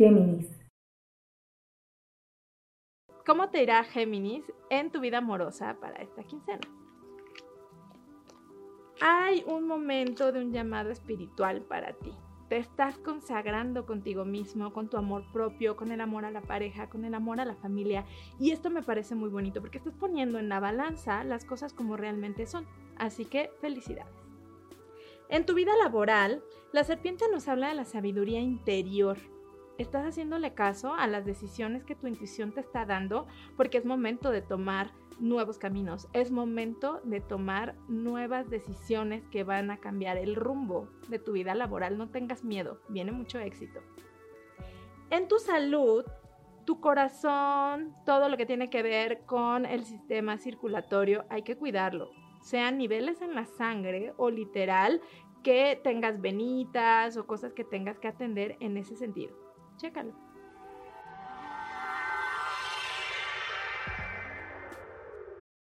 Géminis. ¿Cómo te irá Géminis en tu vida amorosa para esta quincena? Hay un momento de un llamado espiritual para ti. Te estás consagrando contigo mismo, con tu amor propio, con el amor a la pareja, con el amor a la familia. Y esto me parece muy bonito porque estás poniendo en la balanza las cosas como realmente son. Así que felicidades. En tu vida laboral, la serpiente nos habla de la sabiduría interior, estás haciéndole caso a las decisiones que tu intuición te está dando porque es momento de tomar nuevos caminos, es momento de tomar nuevas decisiones que van a cambiar el rumbo de tu vida laboral. No tengas miedo, viene mucho éxito. En tu salud, tu corazón, todo lo que tiene que ver con el sistema circulatorio, hay que cuidarlo. Sean niveles en la sangre o literal que tengas venitas o cosas que tengas que atender en ese sentido. Check कर